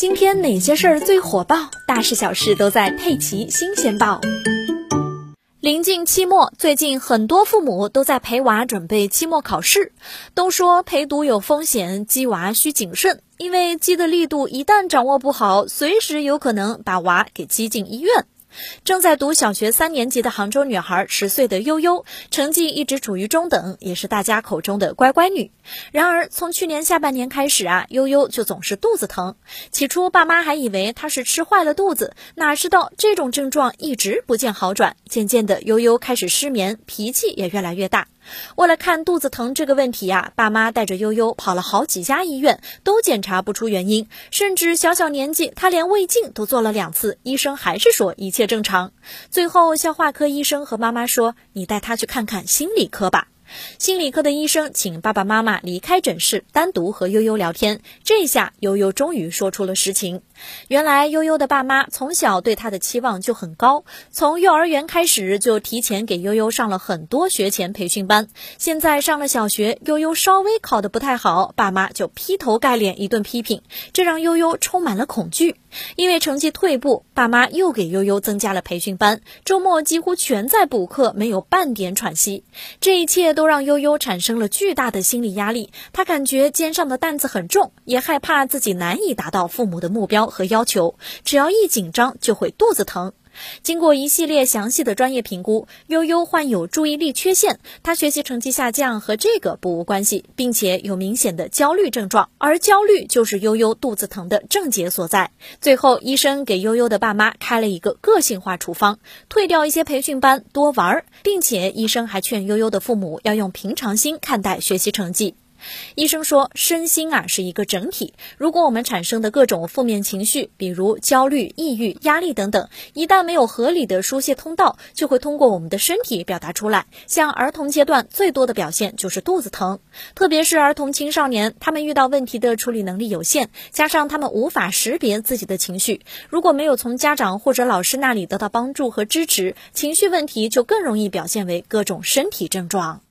今天哪些事儿最火爆？大事小事都在《佩奇新鲜报》。临近期末，最近很多父母都在陪娃准备期末考试。都说陪读有风险，激娃需谨慎，因为激的力度一旦掌握不好，随时有可能把娃给激进医院。正在读小学三年级的杭州女孩十岁的悠悠，成绩一直处于中等，也是大家口中的乖乖女。然而，从去年下半年开始啊，悠悠就总是肚子疼。起初，爸妈还以为她是吃坏了肚子，哪知道这种症状一直不见好转。渐渐的，悠悠开始失眠，脾气也越来越大。为了看肚子疼这个问题呀，爸妈带着悠悠跑了好几家医院，都检查不出原因。甚至小小年纪，他连胃镜都做了两次，医生还是说一切正常。最后，消化科医生和妈妈说：“你带他去看看心理科吧。”心理科的医生请爸爸妈妈离开诊室，单独和悠悠聊天。这下悠悠终于说出了实情。原来悠悠的爸妈从小对他的期望就很高，从幼儿园开始就提前给悠悠上了很多学前培训班。现在上了小学，悠悠稍微考得不太好，爸妈就劈头盖脸一顿批评，这让悠悠充满了恐惧。因为成绩退步，爸妈又给悠悠增加了培训班，周末几乎全在补课，没有半点喘息。这一切都都让悠悠产生了巨大的心理压力，他感觉肩上的担子很重，也害怕自己难以达到父母的目标。和要求，只要一紧张就会肚子疼。经过一系列详细的专业评估，悠悠患有注意力缺陷，他学习成绩下降和这个不无关系，并且有明显的焦虑症状，而焦虑就是悠悠肚子疼的症结所在。最后，医生给悠悠的爸妈开了一个个性化处方，退掉一些培训班，多玩儿，并且医生还劝悠悠的父母要用平常心看待学习成绩。医生说，身心啊是一个整体。如果我们产生的各种负面情绪，比如焦虑、抑郁、压力等等，一旦没有合理的疏泄通道，就会通过我们的身体表达出来。像儿童阶段最多的表现就是肚子疼，特别是儿童青少年，他们遇到问题的处理能力有限，加上他们无法识别自己的情绪，如果没有从家长或者老师那里得到帮助和支持，情绪问题就更容易表现为各种身体症状。